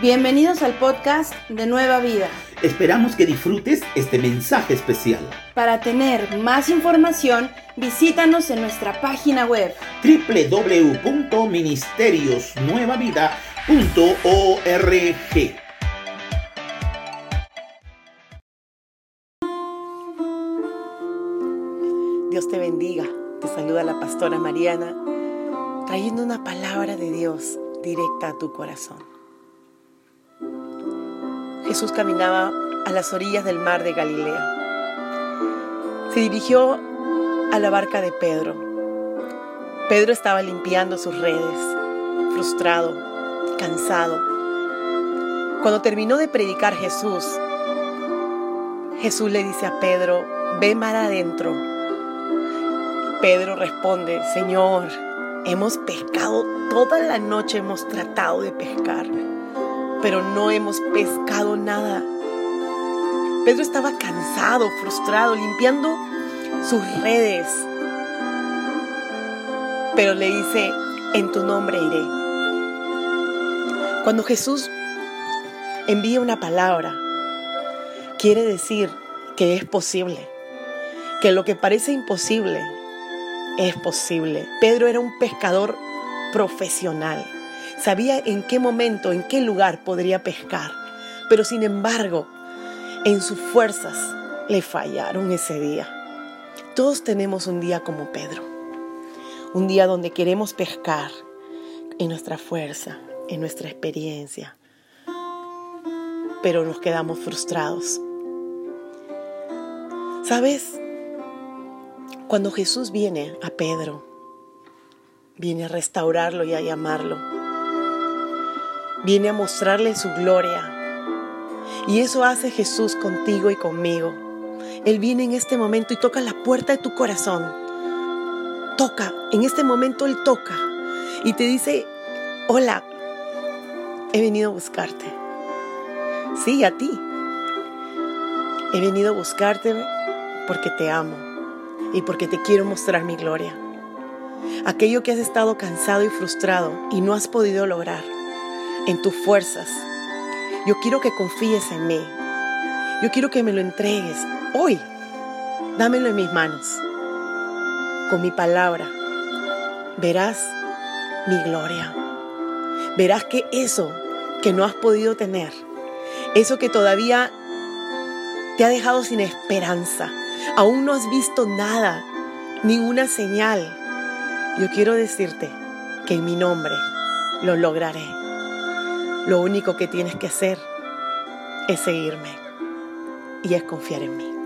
Bienvenidos al podcast de Nueva Vida. Esperamos que disfrutes este mensaje especial. Para tener más información, visítanos en nuestra página web www.ministeriosnuevavida.org. Dios te bendiga. Te saluda la pastora Mariana, trayendo una palabra de Dios directa a tu corazón. Jesús caminaba a las orillas del mar de Galilea. Se dirigió a la barca de Pedro. Pedro estaba limpiando sus redes, frustrado, cansado. Cuando terminó de predicar Jesús, Jesús le dice a Pedro, ve mar adentro. Pedro responde, Señor, hemos pescado toda la noche, hemos tratado de pescar pero no hemos pescado nada. Pedro estaba cansado, frustrado, limpiando sus redes. Pero le dice, en tu nombre iré. Cuando Jesús envía una palabra, quiere decir que es posible, que lo que parece imposible es posible. Pedro era un pescador profesional sabía en qué momento, en qué lugar podría pescar, pero sin embargo, en sus fuerzas le fallaron ese día. Todos tenemos un día como Pedro, un día donde queremos pescar en nuestra fuerza, en nuestra experiencia, pero nos quedamos frustrados. ¿Sabes? Cuando Jesús viene a Pedro, viene a restaurarlo y a llamarlo, viene a mostrarle su gloria. Y eso hace Jesús contigo y conmigo. Él viene en este momento y toca la puerta de tu corazón. Toca, en este momento Él toca y te dice, hola, he venido a buscarte. Sí, a ti. He venido a buscarte porque te amo y porque te quiero mostrar mi gloria. Aquello que has estado cansado y frustrado y no has podido lograr en tus fuerzas. Yo quiero que confíes en mí. Yo quiero que me lo entregues hoy. Dámelo en mis manos. Con mi palabra. Verás mi gloria. Verás que eso que no has podido tener, eso que todavía te ha dejado sin esperanza, aún no has visto nada, ninguna señal, yo quiero decirte que en mi nombre lo lograré. Lo único que tienes que hacer es seguirme y es confiar en mí.